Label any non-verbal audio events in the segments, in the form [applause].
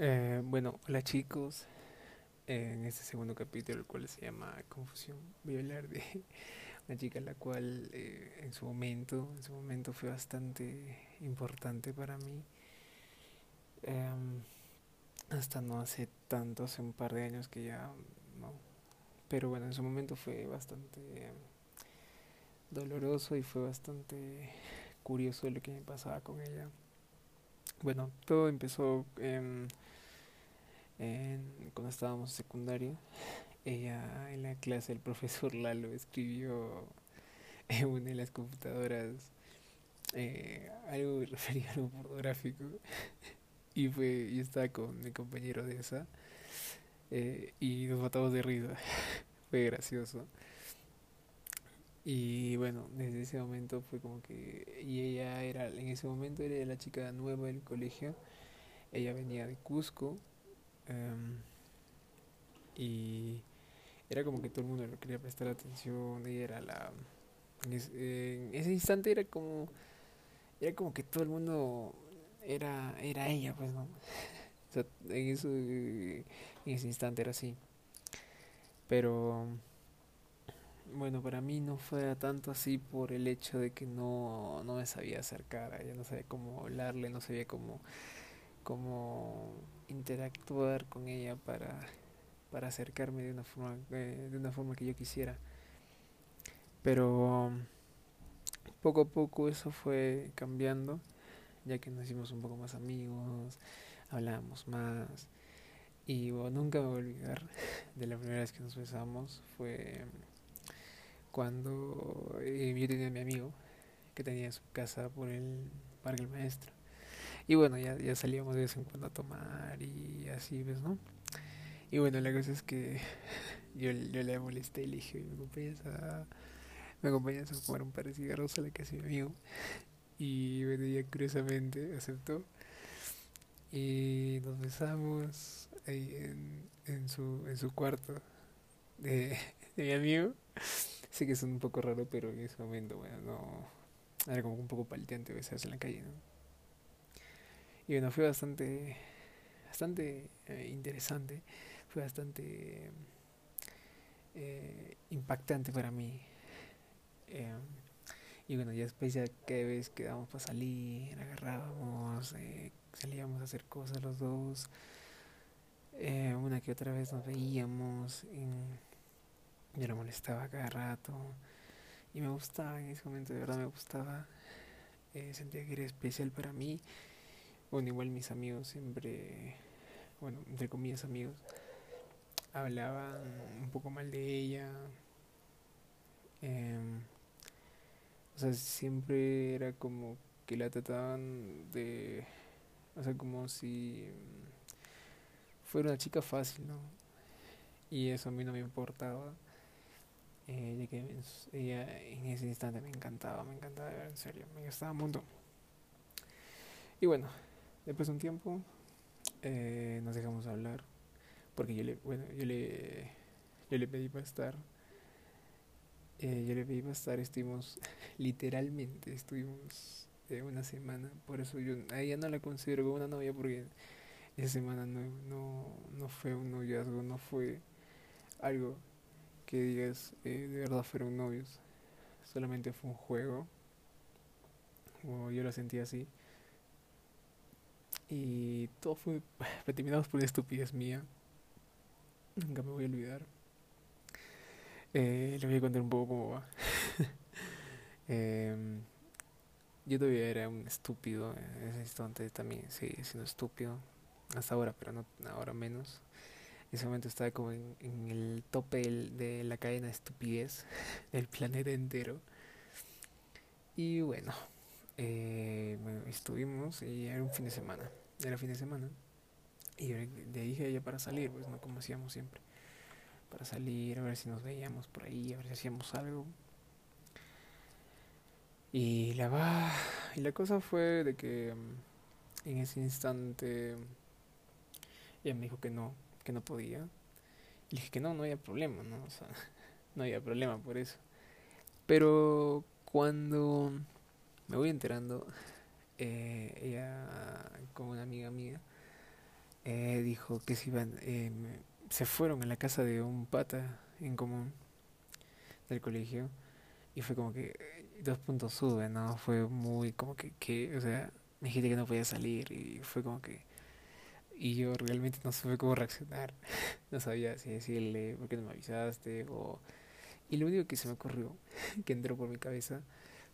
Eh, bueno, hola chicos. En este segundo capítulo, el cual se llama Confusión, voy a hablar de [laughs] una chica la cual eh, en su momento, en su momento fue bastante importante para mí. Em, hasta no hace tanto, hace un par de años que ya no. Pero bueno, en su momento fue bastante doloroso y fue bastante curioso lo que me pasaba con ella. Bueno, todo empezó en cuando estábamos en secundaria, ella en la clase del profesor [laughs] Lalo escribió en una de las computadoras eh, algo referido a algo pornográfico y fue yo estaba con mi compañero de esa eh, y nos matamos de risa [laughs] fue gracioso. Y bueno desde ese momento fue como que y ella era en ese momento era la chica nueva del colegio ella venía de Cusco Em, y era como que todo el mundo le quería prestar atención y era la en, ese instante era como era como que todo el mundo era era ella pues no [laughs] en eso en ese instante era así. Pero bueno para mí no fue tanto así por el hecho de que no no me sabía acercar a ella no sabía cómo hablarle no sabía cómo cómo interactuar con ella para, para acercarme de una forma eh, de una forma que yo quisiera. Pero poco a poco eso fue cambiando ya que nos hicimos un poco más amigos hablábamos más. Y nunca me voy a olvidar de la primera vez que nos besamos fue cuando eh, yo tenía a mi amigo que tenía su casa por el parque el maestro y bueno, ya, ya salíamos de vez en cuando a tomar y así, ¿ves, no? Y bueno, la cosa es que [laughs] yo, yo le molesté y le dije, ¿me acompañas a, me acompañas a fumar un par de cigarros a la casa de mi amigo? Y bueno, ella curiosamente aceptó. Y nos besamos ahí en, en, su, en su cuarto de, [laughs] de mi amigo. Sé que es un poco raro, pero en ese momento, bueno, no. Era como un poco palteante besarse en la calle, ¿no? Y bueno, fue bastante, bastante eh, interesante, fue bastante eh, impactante para mí. Eh, y bueno, ya después ya cada vez quedábamos para salir, agarrábamos, salíamos a hacer cosas los dos. una que otra vez nos veíamos, y yo lo molestaba cada rato. Y me gustaba en ese momento, de verdad me gustaba. sentía que era especial para mí bueno, igual mis amigos siempre, bueno, entre comillas amigos, hablaban un poco mal de ella. Em, o sea, siempre era como que la trataban de, o sea, como si fuera una chica fácil, ¿no? Y eso a mí no me importaba. Eh, ya que ella en ese instante me encantaba, me encantaba, en serio, me gustaba un montón. Y bueno, Después de un tiempo eh, nos dejamos hablar porque yo le, bueno, yo le, yo le pedí para estar. Eh, yo le pedí para estar, estuvimos [laughs] literalmente, estuvimos eh, una semana, por eso yo ella no la considero como una novia porque esa semana no, no, no fue un noviazgo, no fue algo que digas de verdad fueron novios, solamente fue un juego, o yo lo sentí así. Y todo fue [laughs] terminado por una estupidez mía. Nunca me voy a olvidar. Eh, le voy a contar un poco cómo va. [laughs] eh, yo todavía era un estúpido en ese instante, también seguí siendo estúpido. Hasta ahora, pero no ahora menos. En ese momento estaba como en, el tope de la cadena de estupidez [laughs] del planeta entero. Y bueno, eh, estuvimos y era un fin de semana, era fin de semana. Y le dije a ella para salir, pues no como hacíamos siempre. Para salir, a ver si nos veíamos por ahí, a ver si hacíamos algo. Y la va. Y la cosa fue de que mm, en ese instante ella me dijo que no, que no podía. Y dije que no, no había problema, ¿no? O sea, [laughs] no había problema por eso. Pero cuando me voy enterando, eh, ella, como una amiga mía, eh, dijo que se iban, eh, se fueron a la casa de un pata en común del colegio y fue como que dos puntos sube, ¿no? Fue muy como que, que, o sea, me dijiste que no podía salir y fue como que... Y yo realmente no sabía cómo reaccionar. [laughs] No sabía si decirle, ¿por qué no me avisaste? O... Y lo único que se me ocurrió, [laughs] que entró por mi cabeza,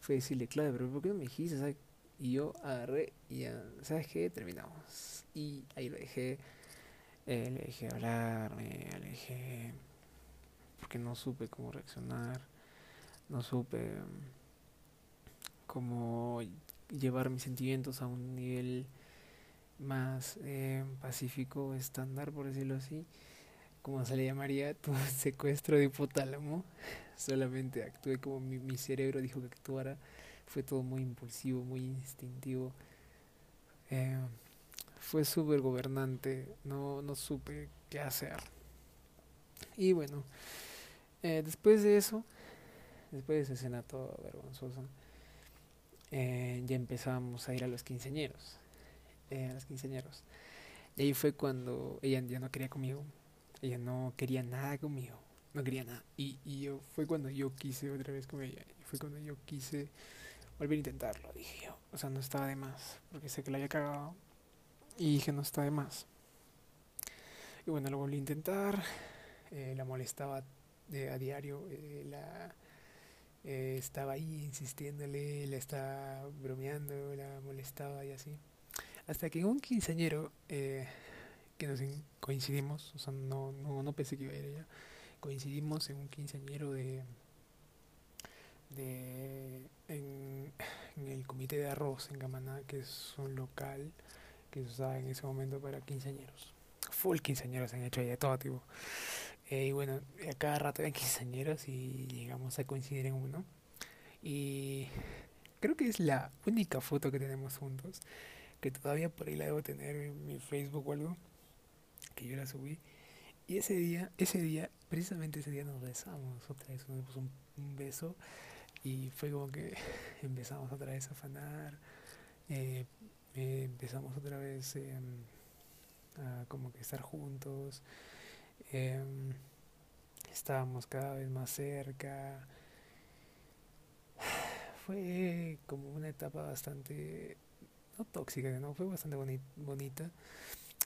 fue decirle, claro, pero ¿por qué no me dijiste? ¿sabes? Y yo agarré y ya, ¿sabes qué? Terminamos. Y ahí lo dejé. Eh, le dejé hablar, me alejé. Porque no supe cómo reaccionar. No supe cómo llevar mis sentimientos a un nivel más eh, pacífico, estándar, por decirlo así, como se le llamaría, [laughs] tu secuestro de hipotálamo. [laughs] Solamente actué como mi, mi cerebro dijo que actuara. Fue todo muy impulsivo, muy instintivo. Eh, fue súper gobernante, no, no supe qué hacer. Y bueno, eh, después de eso, después de ese escena todo vergonzoso, eh, ya empezamos a ir a los quinceañeros. Eh, a los quinceañeros. Y ahí fue cuando ella ya no quería conmigo. Ella no quería nada conmigo. No quería nada. Y, y yo fue cuando yo quise otra vez con ella. Fue cuando yo quise volver a intentarlo. Dije yo. O sea, no estaba de más. Porque sé que la había cagado. Y dije, no está de más. Y bueno, lo volví a intentar. Eh, la molestaba de, a diario. Eh, la eh, estaba ahí insistiéndole, le estaba bromeando, la molestaba y así. Hasta que un quinceañero eh, que nos coincidimos, o sea, no, no, no pensé que iba a ir ella, coincidimos en un quinceañero de, de en, en, el comité de arroz en Gamaná, que es un local que se usaba en ese momento para quinceañeros. Full quinceañeros han hecho allá todo tipo. Eh, y bueno, a cada rato eran quinceañeros y llegamos a coincidir en uno. Y creo que es la única foto que tenemos juntos, que todavía por ahí la debo tener en mi Facebook o algo, que yo la subí. Y ese día, ese día, precisamente ese día nos besamos otra vez, nos dimos un, un beso y fue como que [laughs] empezamos otra vez a afanar, eh, eh, empezamos otra vez eh, a como que estar juntos. Eh, estábamos cada vez más cerca. [sighs] Fue como una etapa bastante, no tóxica, no, fue bastante boni bonita.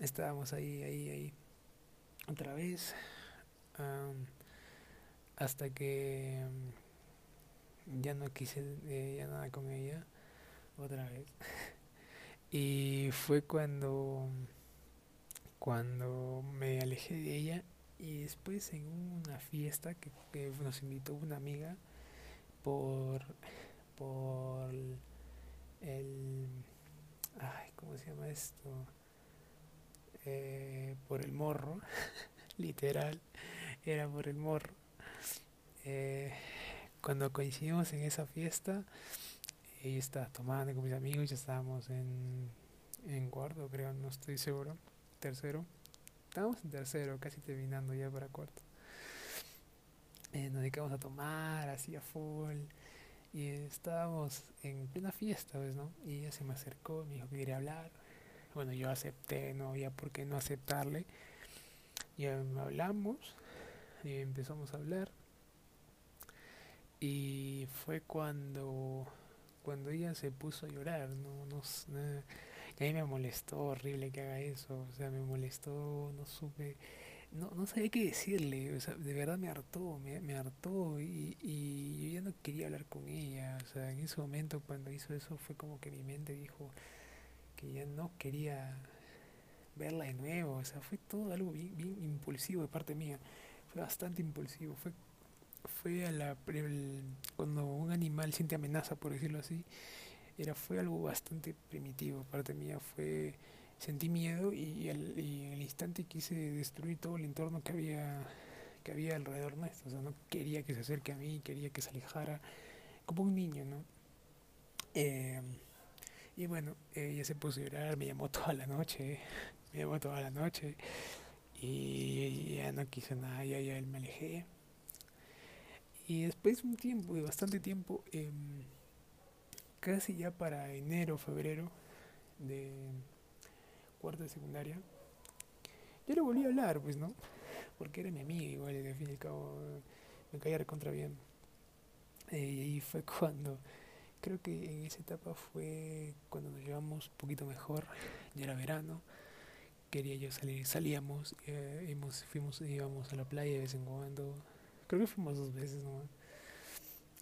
Estábamos ahí, ahí, ahí, otra vez, um, hasta que um, ya no quise eh, ya nada con ella, otra vez. [laughs] y fue cuando cuando me alejé de ella y después en una fiesta que, nos invitó una amiga por por el ay cómo se llama esto eh, por el morro [laughs] literal era por el morro eh, cuando coincidimos en esa fiesta ella estaba tomando con mis amigos ya estábamos en en cuarto creo no estoy seguro tercero. Estábamos en tercero, casi terminando ya para cuarto. Eh, nos dedicamos a tomar, así a full. Y estábamos en plena fiesta, ¿ves, no? Y ella se me acercó, me dijo que quería hablar. Bueno, yo acepté, no había por qué no aceptarle. Y hablamos, y empezamos a hablar. Y fue cuando cuando ella se puso a llorar, no, no, no a mí me molestó horrible que haga eso, o sea, me molestó, no supe, no, no sabía qué decirle, o sea, de verdad me hartó, me, me hartó y, y yo ya no quería hablar con ella, o sea, en ese momento cuando hizo eso fue como que mi mente dijo que ya no quería verla de nuevo, o sea, fue todo algo bien, bien impulsivo de parte mía, fue bastante impulsivo, fue fue a la el, cuando un animal siente amenaza por decirlo así era fue algo bastante primitivo parte mía fue sentí miedo y, al, y el instante quise destruir todo el entorno que había que había alrededor nuestro. O sea no quería que se acerque a mí quería que se alejara como un niño no eh, y bueno ella se puso a llorar me llamó toda la noche me llamó toda la noche y ya no quiso nada ya, ya me alejé y después de un tiempo de bastante tiempo eh, casi ya para enero, febrero de cuarta de secundaria, yo le volví a hablar, pues, ¿no? Porque era mi amiga igual, y al fin y al cabo me caía recontra bien. Eh, y ahí fue cuando, creo que en esa etapa fue cuando nos llevamos un poquito mejor, ya era verano, quería yo salir, salíamos, eh, fuimos, íbamos a la playa de vez en cuando, creo que fuimos dos veces nomás.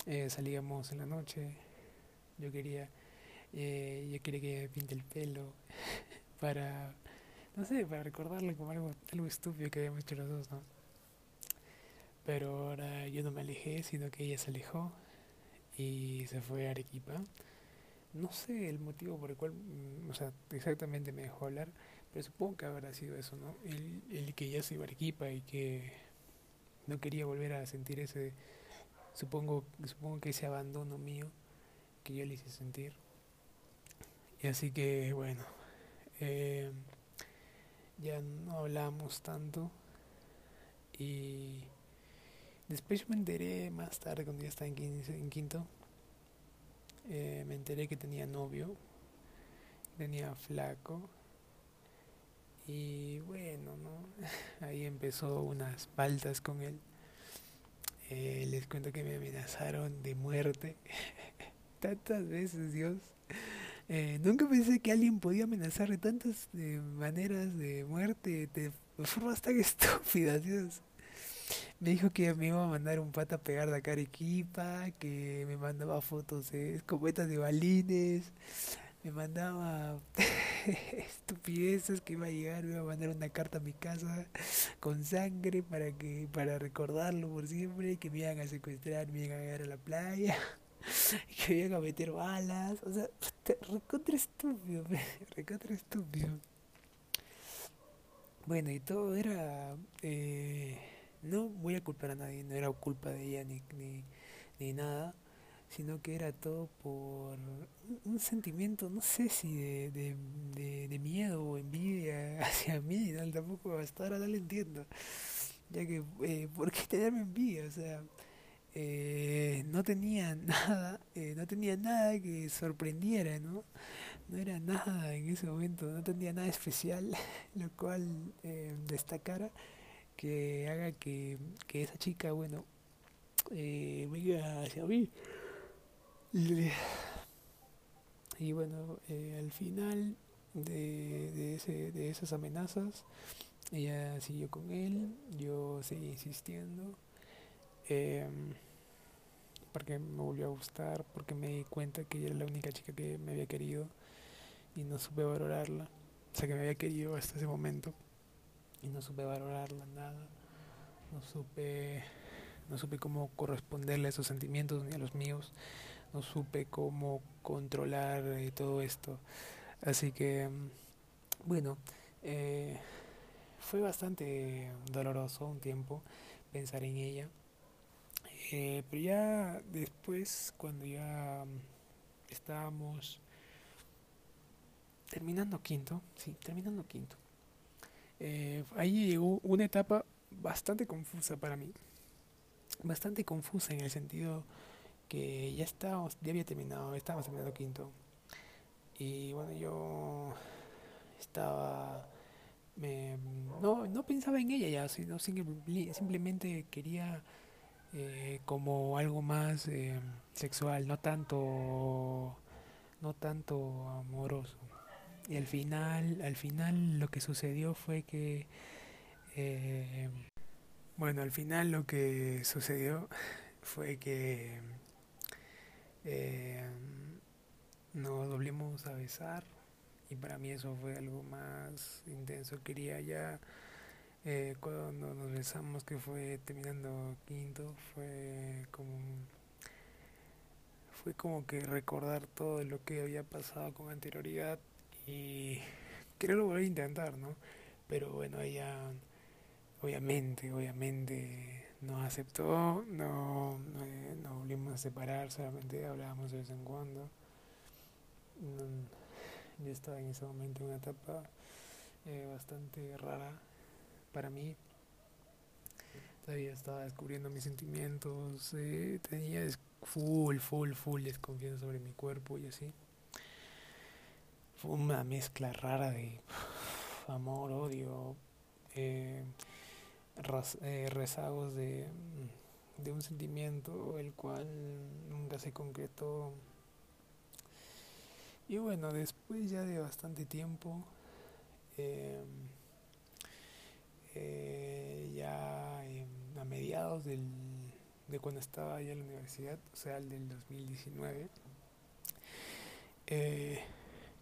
Eh, salíamos en la noche, yo quería, eh, yo quería que me pinte el pelo [laughs] para, no sé, para recordarle como algo, algo estúpido que habíamos hecho los dos, ¿no? Pero ahora yo no me alejé, sino que ella se alejó y se fue a Arequipa. No sé el motivo por el cual, mm, o sea, exactamente me dejó hablar, pero supongo que habrá sido eso, ¿no? El, el que ya se iba a Arequipa y que no quería volver a sentir ese, supongo, supongo que ese abandono mío que yo le hice sentir. Y así que, bueno, eh, ya no hablamos tanto y después me enteré más tarde cuando ya estaba en, quinto, eh, me enteré que tenía novio, tenía flaco y bueno, ¿no? [laughs] ahí empezó unas faltas con él. Eh, les cuento que me amenazaron de muerte [laughs] tantas veces, Dios. Eh, nunca pensé que alguien podía amenazar de tantas maneras de muerte, de, formas tan [laughs] estúpidas, Dios. Me dijo que me iba a mandar un pata a pegar de Arequipa, que me mandaba fotos de escopetas de balines, me mandaba [laughs] estupideces que iba a llegar, me iba a mandar una carta a mi casa con sangre para que para recordarlo por siempre, que me iban a secuestrar, me iban a llegar a la playa. [laughs] que me iban a meter balas, o sea, recontra estúpido, [laughs] recontra estúpido. Bueno, y todo era, eh, no voy a culpar a nadie, no era culpa de ella ni, ni, ni nada, sino que era todo por un, sentimiento, no sé si de, de, de, miedo o envidia [laughs] hacia mí, ¿no? tampoco hasta ahora no lo entiendo, ya que, eh, ¿por qué tenerme envidia? O sea, eh, no tenía [laughs] nada, eh, no tenía nada que sorprendiera, ¿no? No era nada en ese momento, no tenía nada especial, [laughs] lo cual eh, destacara que haga que, que esa chica, bueno, eh, venga hacia mí. [sighs] Y, bueno, eh, al final de, de, ese, de esas amenazas, ella siguió con él, yo seguí insistiendo. Eh, porque me volvió a gustar, porque me di cuenta que ella era la única chica que me había querido y no supe valorarla. O sea, que me había querido hasta ese momento y no supe valorarla nada. No supe, no supe cómo corresponderle a esos sentimientos ni a los míos. No supe cómo controlar eh, todo esto. Así que, bueno, eh, fue bastante doloroso un tiempo pensar en ella. Eh, pero ya después, cuando ya estábamos terminando quinto, sí, terminando quinto, ahí llegó una etapa bastante confusa para mí. Bastante confusa en el sentido que ya estábamos, ya había terminado, estábamos terminando quinto. Y bueno, yo estaba me, no, no pensaba en ella ya, sino simplemente quería eh, como algo más eh, sexual, no tanto, no tanto amoroso. Y al final, al final lo que sucedió fue que, eh, bueno, al final lo que sucedió fue que nos volvimos a besar y para mí eso fue algo más intenso. Quería ya eh, cuando nos besamos, que fue terminando quinto, fue como fue como que recordar todo lo que había pasado con anterioridad y quererlo volver a intentar, ¿no? Pero bueno, ella obviamente, obviamente no aceptó, no, no, volvimos a separar, solamente hablábamos de vez en cuando. yo estaba en ese momento en una etapa eh, bastante rara para mí. Todavía estaba descubriendo mis sentimientos, eh, tenía full, full, full desconfianza sobre mi cuerpo y así. Fue una mezcla rara de amor, odio, eh, eh, rezagos de, de un sentimiento el cual nunca se concretó. Y bueno, después ya de bastante tiempo, em, eh, ya a mediados del, de cuando estaba ya en la universidad, o sea, el del 2019, eh,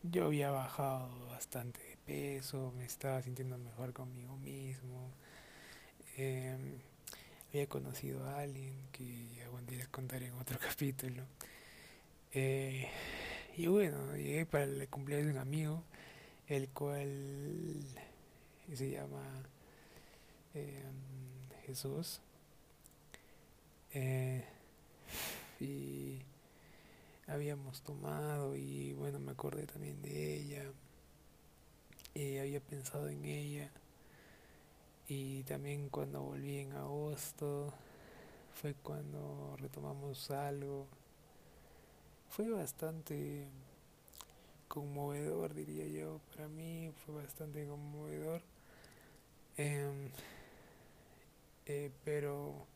yo había bajado bastante de peso, me estaba sintiendo mejor conmigo mismo. Em, había conocido a alguien que aguanté les contaré en otro [laughs] capítulo. Eh, y bueno, llegué para el cumpleaños de un amigo, el cual se llama em, Jesús. Eh, y habíamos tomado y bueno, me acordé también de ella. Había pensado en ella. Y también cuando volví en agosto fue cuando retomamos algo. Fue bastante conmovedor, diría yo. Para mí fue bastante conmovedor. Em, eh, pero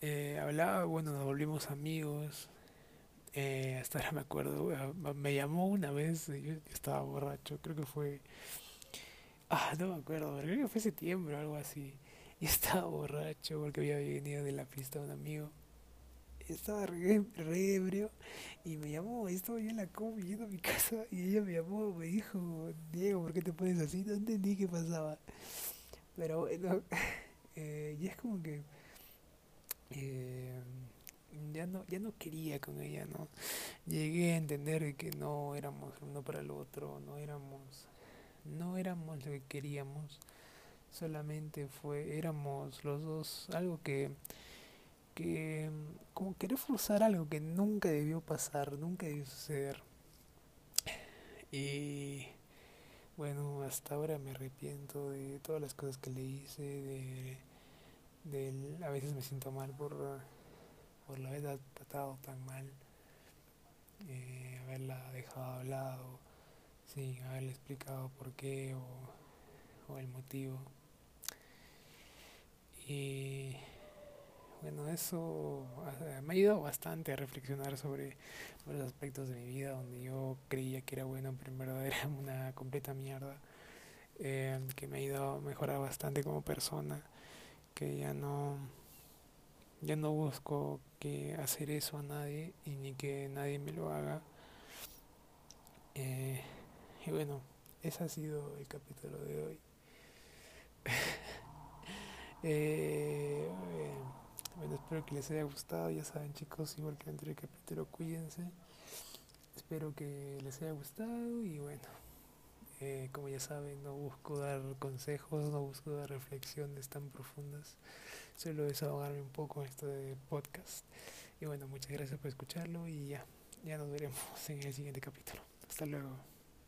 eh, hablaba, bueno, nos volvimos amigos. Eh, hasta ahora me acuerdo, me llamó una vez, yo, estaba borracho, creo que fue... Ah, no me acuerdo, creo que fue septiembre o algo así. Y estaba borracho porque había venido de la pista un amigo. Estaba re, ebrio y me llamó, estaba yo en la combi yendo a mi casa y ella me llamó, me dijo, Diego, ¿por qué te pones así? No entendí qué pasaba. Pero bueno, [laughs] eh, y es como que eh, ya no ya no quería con ella no llegué a entender que no éramos uno para el otro no éramos no éramos lo que queríamos solamente fue éramos los dos algo que que como querer forzar algo que nunca debió pasar nunca debió suceder. Y bueno hasta ahora me arrepiento de todas las cosas que le hice de a veces me siento mal por, por la haber tratado tan mal, eh, haberla dejado hablado, sin haberle explicado por qué o, o el motivo. Y bueno, eso me ha ayudado bastante a reflexionar sobre los aspectos de mi vida donde yo creía que era bueno, pero en verdad era [laughs] una completa mierda, eh, que me ha ayudado a mejorar bastante como persona que ya no ya no busco que hacer eso a nadie y ni que nadie me lo haga eh, y bueno ese ha sido el capítulo de hoy [laughs] eh, bueno espero que les haya gustado ya saben chicos igual que el anterior capítulo cuídense espero que les haya gustado y bueno eh, como ya saben, no busco dar consejos, no busco dar reflexiones tan profundas, solo desahogarme un poco en esto de podcast. Y bueno, muchas gracias por escucharlo y ya, ya nos veremos en el siguiente capítulo. Hasta luego.